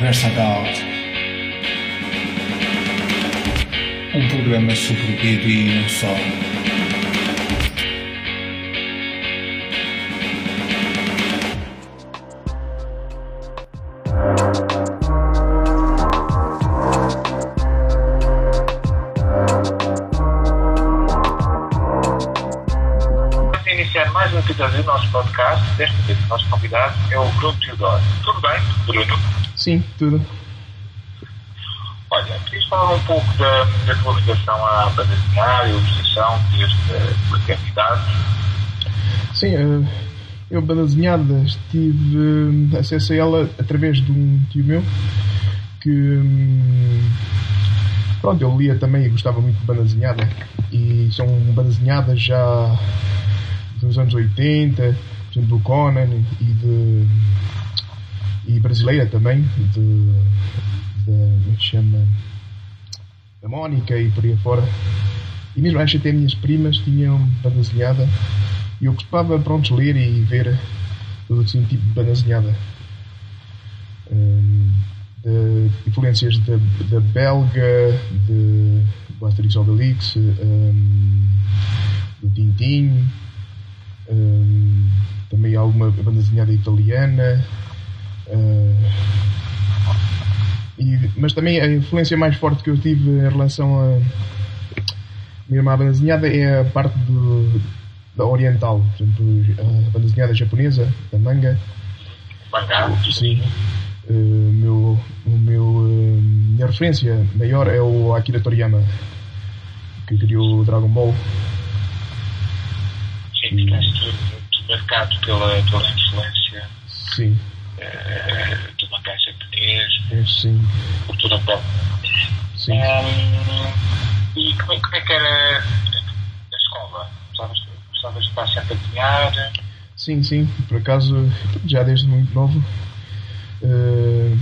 Conversa Adult. Um programa sobre o vida e não só. Iniciar mais um episódio do nosso podcast. Desta vez o nosso convidado é o Bruno Teodoro. Tudo bem, Bruno? Sim, tudo. Olha, queria falar um pouco da, da tua ligação à banda desenhar e ilustração desde a maternidade. Sim, eh, eu, banda desenhada, tive eh, acesso a ela através de um tio meu que. hum, Pronto, eu lia também e gostava muito de banda desenhada. E são bandas desenhadas já dos anos 80, por exemplo, do Conan e de. E brasileira também, de. como é se chama? Da Mónica e por aí fora. E mesmo acho até minhas primas tinham banda desenhada e eu gostava pronto, ler e ver todo assim tipo de banda desenhada. Hum, de influências da belga, de do Asterix Obelix, hum, do Tintin, hum, também alguma banda desenhada italiana. Hum, e- mas também a influência mais forte que eu tive em relação a mesmo à banda desenhada é a parte do, da oriental, por exemplo, a banda desenhada japonesa, da manga. Mangá. Sim. Eh, meu, o meu, eh, minha referência maior é o Akira Toriyama, que criou o Dragon Ball. Sim, ficaste muito marcado pela, pela influência Sim, eh, do mangá japonês, é, sim, cultura pop. sim. Hum, e como é, como é que era na escola? Gostavas, de estar sempre a desenhar? Sim, sim, por acaso, já desde muito novo, uh,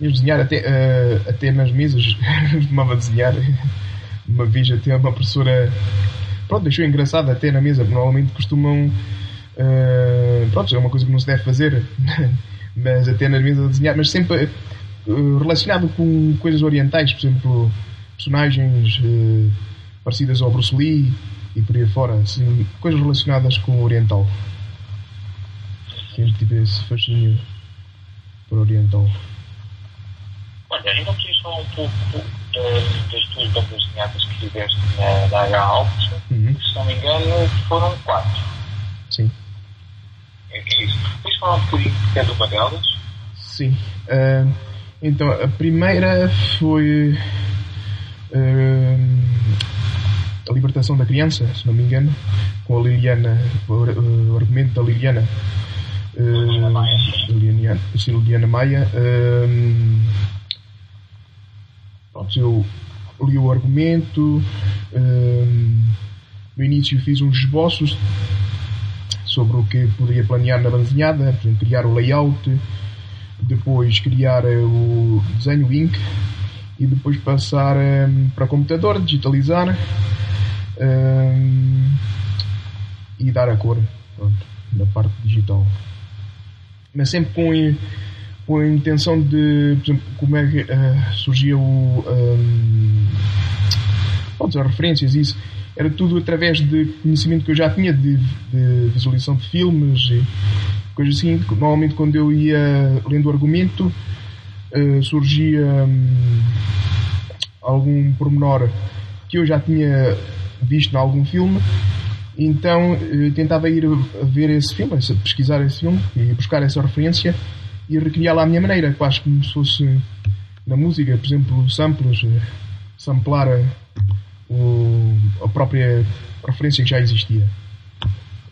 ia desenhar até, eh, até nas mesas, costumava desenhar. Uma vez até uma professora, pronto, deixou engraçado até na mesa, normalmente costumam, eh, pronto, é uma coisa que não se deve fazer, mas até nas mesas a desenhar, mas sempre eh, relacionado com coisas orientais, por exemplo, personagens eh, parecidas ao Bruce Lee e por aí fora, assim, coisas relacionadas com o oriental. Sempre tive esse fascínio por oriental. Olha, então queria falar um pouco da- das tuas bandas desenhadas que fizeste na, na H-Alt. Uhum. Se não me engano, foram quatro. Sim. É é isso. Queres falar um bocadinho de cada uma delas? Sim. Ah, então, a primeira foi ah, a libertação da criança, se não me engano, com a Liliana, o, ar- o argumento da Liliana. ah, Liliana Maia. Liliana, Liliana Maia. Pronto, eu li o argumento. no início fiz uns esboços sobre o que poderia planear na bandezinhada, por exemplo, criar o layout, depois criar eh, o desenho Ink e depois passar eh, para computador, digitalizar eh, e dar a cor pronto, na parte digital. Mas sempre com, com a intenção de, por exemplo, como é que eh, surgia o. ehm, pronto, as referências, isso era tudo através de conhecimento que eu já tinha de, de visualização de filmes e coisas assim. Normalmente, quando eu ia lendo o argumento, eh, surgia hum, algum pormenor que eu já tinha visto em algum filme. Então eh, tentava ir ver esse filme, pesquisar esse filme e buscar essa referência e recriá-la à minha maneira, quase como se fosse na música, por exemplo, samples, eh, samplar eh, o, a própria referência que já existia.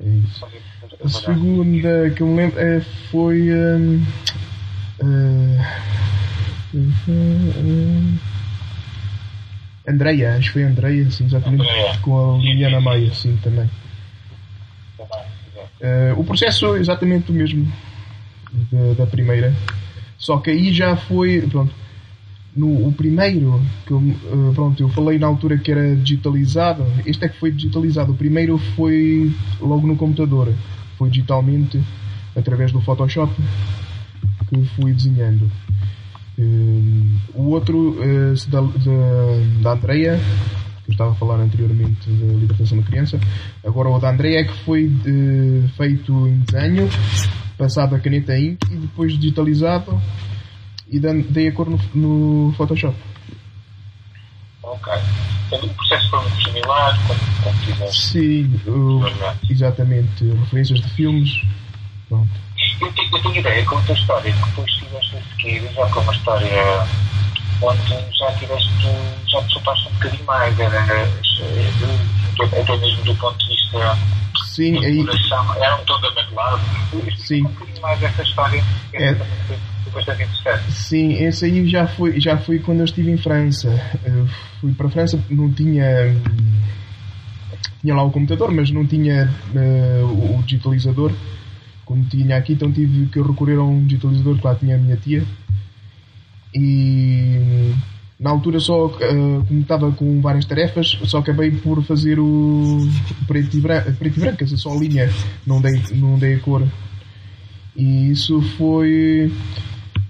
É isso. A segunda que eu me lembro eh, foi. hum, eh, Andreia, acho que foi Andreia, sim, exatamente. Andreia. Com a Liliana Maia, sim, também. Eh, o processo é exatamente o mesmo da, da primeira, só que aí já foi, pronto, no o primeiro que eu, eh, pronto, eu falei na altura que era digitalizado, este é que foi digitalizado, o primeiro foi logo no computador, foi digitalmente através do Photoshop que fui desenhando. Hum, o outro eh, da, da, da Andrea, que eu estava a falar anteriormente da libertação da criança. Agora o da Andrea é que foi eh, feito em desenho, passado a caneta ink e depois digitalizado e dei a cor no, no Photoshop. Ok. O processo foi muito similar, como fizeste. Sim, o- exatamente. Referências de filmes. Pronto. Eu tenho, eu tenho ideia com a tua história, que depois tiveste a seguir, já com uma história onde já tiveste, já te soltaste um bocadinho mais, era, até mesmo do ponto de vista Sim, aí. decoração, era um tom de amarelado. Sim. Um bocadinho mais essa história, É. Sim, esse aí já foi, já foi quando eu estive em França. Eu fui para a França, não tinha. Tinha lá o computador, mas não tinha eh, o digitalizador como tinha aqui, então tive que recorrer a um digitalizador que lá tinha a minha tia. E na altura só, eh, como estava com várias tarefas, só acabei por fazer o preto e branco, preto e branco só linha, não dei, não dei a cor. E isso foi.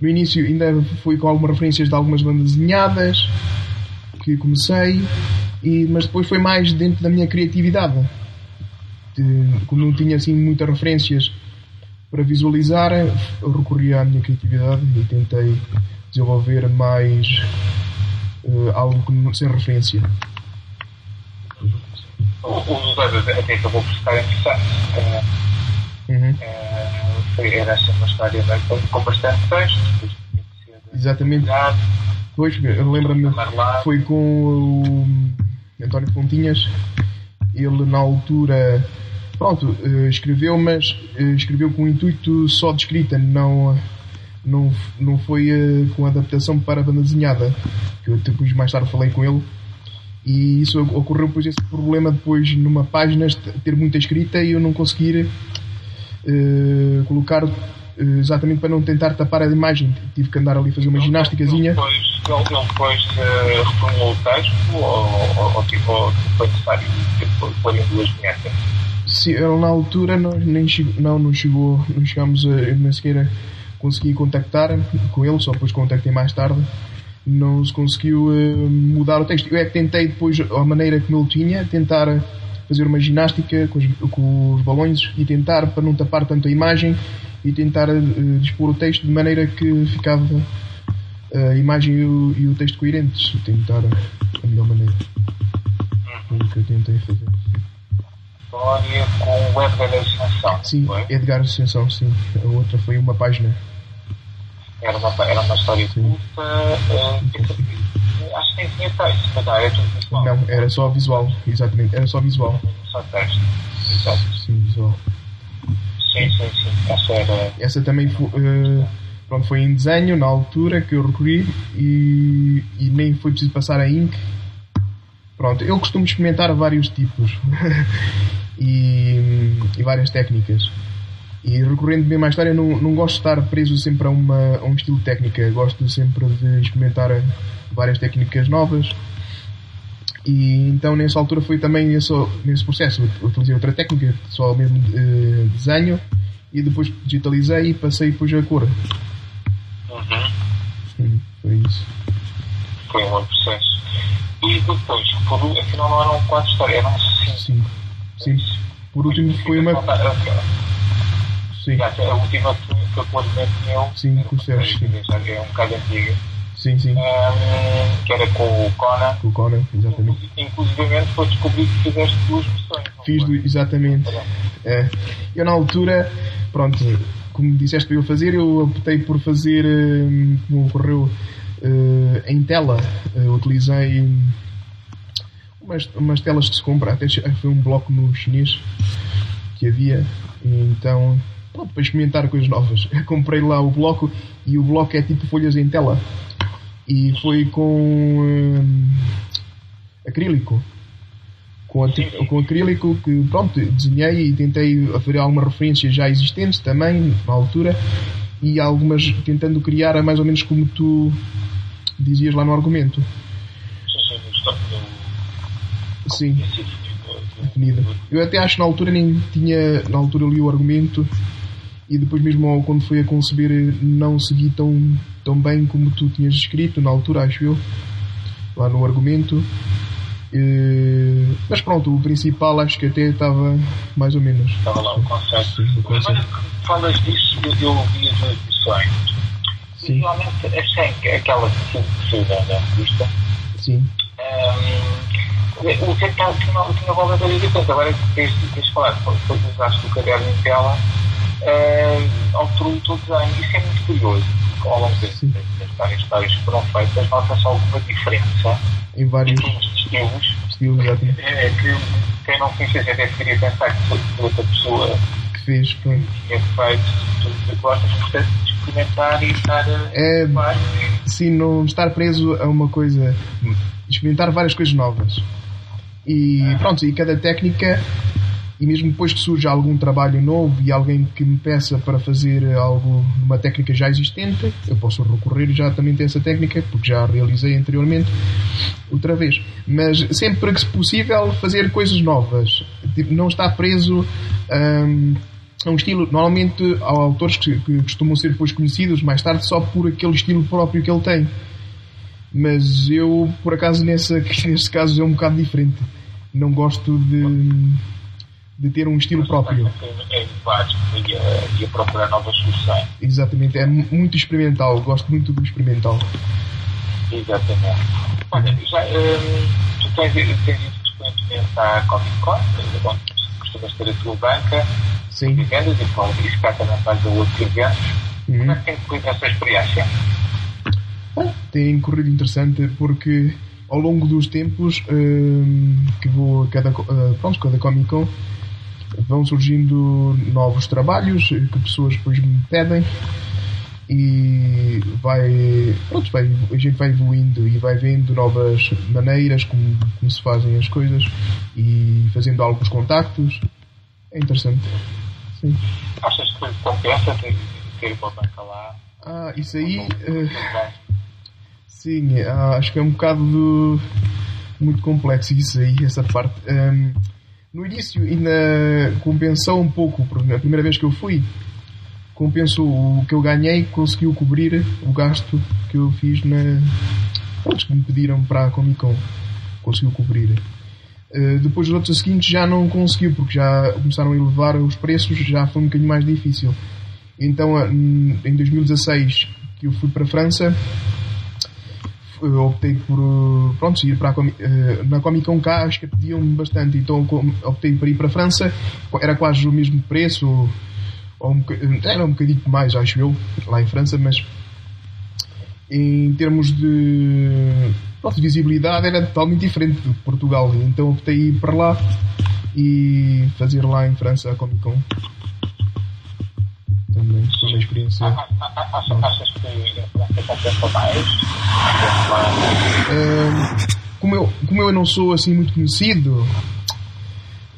No início ainda fui com algumas referências de algumas bandas desenhadas que comecei, e, mas depois foi mais dentro da minha criatividade. De- como não tinha assim muitas referências para visualizar, eu recorri à minha criatividade e tentei desenvolver mais eh, algo que não- sem referência. O, Douglas até acabou por ficar interessante. Eh, Uhum. eh, era assim uma história né, com, bastante texto, depois tinha que ser Exatamente. Pois, eu lembro-me, amarelado. foi com o António Pontinhas. Ele, na altura, pronto, eh, escreveu, mas eh, escreveu com o intuito só de escrita, não, não, não foi eh, com adaptação para a banda desenhada. Que eu depois, mais tarde, falei com ele. E isso ocorreu depois esse problema depois numa página ter muita escrita e eu não conseguir eh, colocar eh, exatamente para não tentar tapar a imagem. Tive que andar ali a fazer uma ginásticazinha. ele, ele depois eh, reformulou o texto ou, ou, tipo, ou foi necessário tipo, pôr em duas vinhetas? Sim, na altura não, nem chegou, não, não chegou, não chegámos a, nem sequer consegui contactar com ele, só depois contactei mais tarde. Não se conseguiu mudar o texto. Eu é que tentei depois, a maneira como ele tinha, tentar fazer uma ginástica com os, com os balões e tentar, para não tapar tanto a imagem, e tentar eh, dispor o texto de maneira que ficava a imagem e o, e o texto coerentes. Tentar a melhor maneira. Foi o que eu tentei fazer. História com o Edgar Ascensão. Sim, foi? Edgar Ascensão, sim. A outra foi uma página. Era, uma, era uma história curta. Acho que nem tinha texto, mas não, era tudo visual. Não, era só visual, exatamente. Era só visual. Só texto. Exato. Sim, visual. Sim, sim, sim. Essa era. Essa também foi, eh, pronto, foi em desenho na altura que eu recorri e, e nem foi preciso passar a ink. Pronto, eu costumo experimentar vários tipos e, e várias técnicas. E recorrendo bem à história, não, não gosto de estar preso sempre a, uma, a um estilo de técnica. Gosto sempre de experimentar várias técnicas novas. E então nessa altura foi também esse, nesse processo. Utilizei outra técnica, só mesmo eh, desenho, e depois digitalizei e passei depois a cor. Uhum. Sim, foi isso. Foi um bom processo. E depois, por, afinal não eram quatro histórias, eram cinco. Sim, sim. Por último foi uma. Sim, Já, a última foi com o meu. Sim, com o Sérgio, é um bocado antiga. Sim, sim. Ahm, que era com o Conan. Com o Conan, exatamente. Inclusive foi descobrir que fizeste duas versões. Fiz exatamente. É. Eu na altura, pronto, como disseste para eu fazer, eu optei por fazer hum, como ocorreu eh, em tela. Eh, utilizei hum, umas, umas telas que se compra, até foi um bloco no chinês que havia, então pronto, para experimentar coisas novas. Comprei lá o bloco e o bloco é tipo folhas em tela. E foi com hum, acrílico com, com acrílico que pronto, desenhei e tentei fazer algumas referências já existentes também na altura e algumas tentando criar mais ou menos como tu dizias lá no argumento. Sim, sim, definida. Eu até acho que na altura nem tinha, na altura li o argumento e depois mesmo quando fui a conceber não segui tão, tão bem como tu tinhas escrito na altura, acho eu, lá no argumento. Eh, mas pronto, o principal acho que até estava mais ou menos. Estava lá o conceito. Agora falas disso, eu, eu ouvi as duas edições. Sim. Realmente achei que aquela que saiu da da revista. Sim, Um, o que é que tinha, tinha voltado a dizer tanto, agora que tens, tens falado, depois usaste o caderno em tela, um, alterou o teu desenho. Isso é muito curioso, porque ao longo das, das várias histórias que foram feitas, nota-se alguma diferença em vários estilos. estilos exatamente, É que quem não conhecesse até poderia pensar que foi outra pessoa que fez. Pronto. tinha feito tudo o que gostas, portanto, experimentar e estar a É-. Sim, não estar preso a uma coisa, experimentar várias coisas novas. E pronto, e cada técnica, e mesmo depois que surge algum trabalho novo e alguém que me peça para fazer algo numa técnica já existente, eu posso recorrer exatamente a essa técnica, porque já a realizei anteriormente, outra vez. Mas sempre que possível, fazer coisas novas. Tipo, não estar preso a um estilo. Normalmente, há autores que, que costumam ser depois conhecidos mais tarde só por aquele estilo próprio que ele tem. Mas eu, por acaso, nessa, nesse caso é um bocado diferente. Não gosto de, de ter um estilo próprio. É e a, procurar novas soluções. Exatamente, é mu- muito experimental. Gosto muito do experimental. Exatamente. Olha, já, tu tens, tens ido frequentemente à Comic Con, onde costumas ter a tua banca de Sim. vendas e com isso cá também faz outros eventos. Como Uhum. é que tem corrido essa experiência? tem corrido interessante porque ao longo dos tempos hum, que vou a cada, ah, pronto, cada Comic Con vão surgindo novos trabalhos que pessoas depois me pedem e vai, pronto, vai, a gente vai evoluindo e vai vendo novas maneiras como, como se fazem as coisas e fazendo alguns contactos. É interessante. Sim. Achas que compensa ter, ter uma banca lá? Ah, isso aí. Eh? Também. Sim, ah, acho que é um bocado muito complexo isso aí, essa parte. Ahm, no início ainda compensou um pouco, porque a primeira vez que eu fui, compensou o que eu ganhei, conseguiu cobrir o gasto que eu fiz na. Que me pediram para a Comic Con. Conseguiu cobrir. Ah, depois os outros seguintes já não conseguiu, porque já começaram a elevar os preços, já foi um bocadinho mais difícil. Então, em 2016, que eu fui para a França, eu optei por uh, pronto, ir para a uh, na Comic Con cá acho que pediam-me bastante então optei por ir para a França. Era quase o mesmo preço ou, um, boca- era um bocadinho mais acho eu lá em França mas em termos de, de visibilidade era totalmente diferente de Portugal. Então optei ir para lá e fazer lá em França a Comic Con também foi uma experiência Achas, que mais? Como, eu, como eu não sou assim muito conhecido,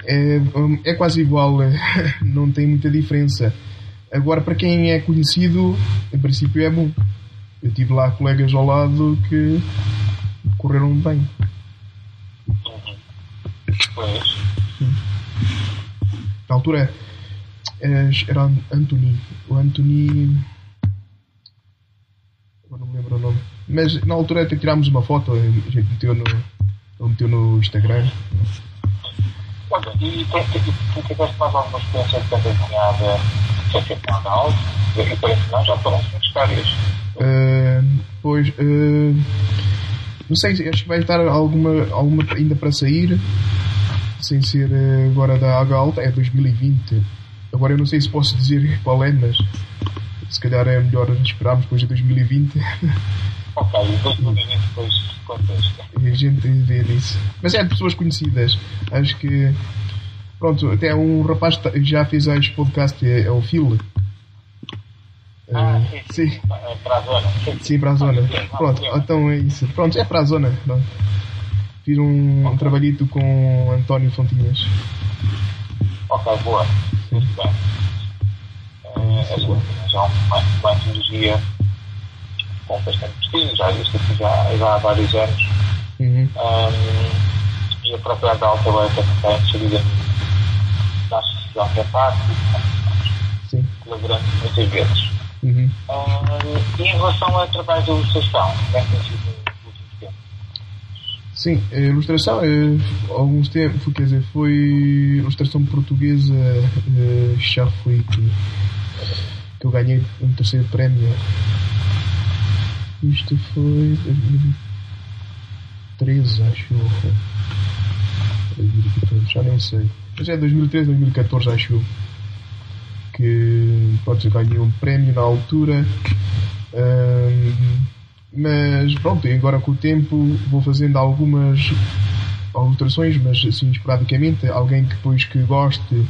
é, hum, é quase igual, eh, não tem muita diferença. Agora, para quem é conhecido, em princípio é bom. Eu tive lá colegas ao lado que correram bem. Pois. Na altura era Anthony. O Anthony. Agora não me lembro o nome. Mas na altura até tirámos uma foto, a gente meteu no, ele meteu no Instagram. Olha, e tu, tiveste mais alguma experiência de banda desenhada sem ser canal? E parece que não, já foram histórias. Uh, pois, uh, não sei, acho que vai estar alguma, alguma ainda para sair, sem ser uh, agora da Água Alta, é 2020. Agora eu não sei se posso dizer qual é, mas se calhar é melhor esperarmos depois de 2020 Ok, e 2020 depois contas. e a gente vê disso. Mas é de pessoas conhecidas, acho que. Pronto, até um rapaz que já fez este podcast, é, é o Phil. Ah, Uh, sim, sim. Ah, Para a zona. Sim, para a zona. Pronto, então é isso. Pronto, é para a zona. Pronto. Fiz um, um trabalhito com António Fontinhas. Ok, boa. Muito bem. Eh, Essa já é uma, uma antologia com bastante prestígio, já existe aqui já, já há vários anos. Uhum. Ahm, e a própria da Alta Leia também está inserida na Associação que é que flagrante muitas vezes. Uhum. Uh, e em relação ao trabalho de ilustração, é que tem sido? Sim, a ilustração, eh, alguns tempos, quer dizer, foi ilustração portuguesa, eh, já foi que, que eu ganhei um terceiro prémio. Isto foi 2013, acho eu. 2014, já nem sei. Mas é 2013, 2014, acho eu. Que eu ganhei um prémio na altura. Ahm, mas pronto, agora com o tempo vou fazendo algumas alterações, mas assim esporadicamente. Alguém que depois que goste,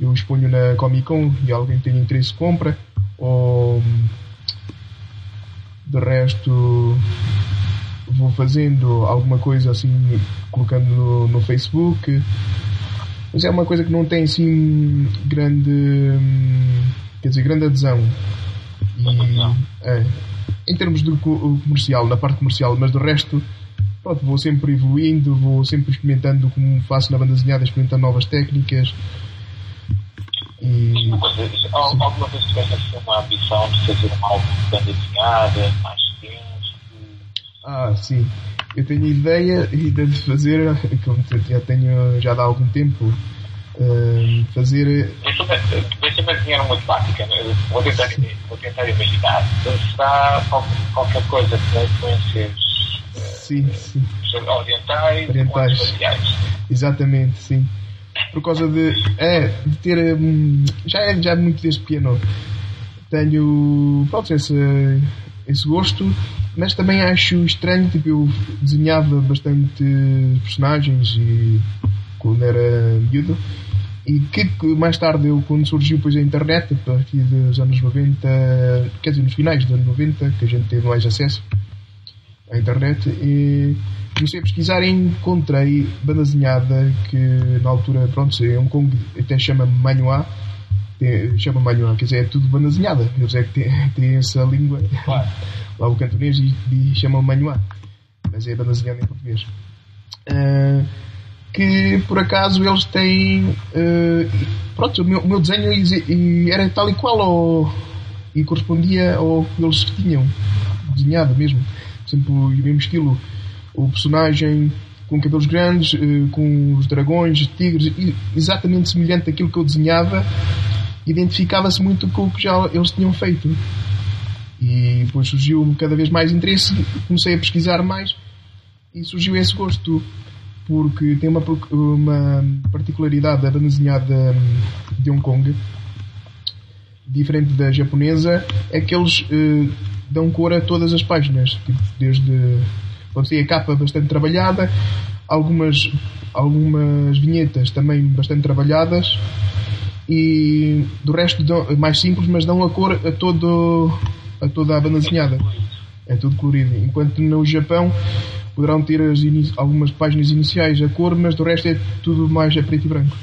eu exponho na Comic Con e alguém que tenha interesse compra. Ou de resto vou fazendo alguma coisa assim, colocando no, no Facebook. Mas é uma coisa que não tem assim grande hum, quer dizer, grande adesão. E, Adesão. é, em termos de co- comercial, na parte comercial, mas do resto, pronto, vou sempre evoluindo, vou sempre experimentando como faço na banda desenhada, experimentando novas técnicas. E uma coisa, alguma vez tiveste assim, uma ambição de fazer um álbum de banda desenhada, mais extenso? Ah, sim. Eu tenho ideia de fazer, já tenho já há algum tempo, hum, fazer. Deixa-me adivinhar muito básica, né? Vou tentar, vou tentar imaginar. Então, será qual- qualquer coisa com influências Sim, sim. orientais, Orientais. Exatamente, sim. Por causa de. É, de ter. hum, já é já muito desde pequeno. Tenho. Pronto, esse, esse gosto, mas também acho estranho. Tipo, eu desenhava bastante personagens e. quando era miúdo. E que que mais tarde, eu, quando surgiu depois a internet, a partir dos anos 90, quer dizer, nos finais dos anos 90, que a gente teve mais acesso à internet, e comecei a pesquisar e encontrei banda desenhada que na altura, pronto, em Hong Kong até chama Manhua, chama Manhua, quer dizer, é tudo banda desenhada, eles é que têm, têm essa língua, Claro. lá o cantonês e, e chamam Manhua, mas é banda desenhada em português. Ah, que por acaso eles têm. ah, pronto, o meu, meu desenho era tal e qual ao, e correspondia ao que eles tinham desenhado mesmo. Exemplo, o mesmo estilo. O personagem com cabelos grandes, eh, com os dragões, tigres, exatamente semelhante àquilo que eu desenhava, identificava-se muito com o que já eles tinham feito. E depois surgiu cada vez mais interesse, comecei a pesquisar mais e surgiu esse gosto porque tem uma, uma particularidade da banda desenhada hum, de Hong Kong diferente da japonesa é que eles eh, dão cor a todas as páginas tipo, desde pode ser a capa bastante trabalhada algumas algumas vinhetas também bastante trabalhadas e do resto dão, mais simples mas dão a cor a todo a toda a banda desenhada é tudo colorido. Enquanto no Japão poderão ter algumas páginas iniciais a cor, mas do resto é tudo mais a preto e branco.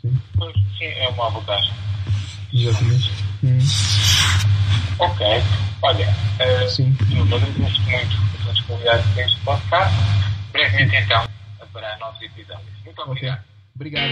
Sim, Sim, é uma abordagem. exatamente. Hum, Ok. Olha, eh, Sim. eu agradeço muito a sua disponibilidade neste podcast. Brevemente, então, para novos episódios. Muito obrigado. Obrigado.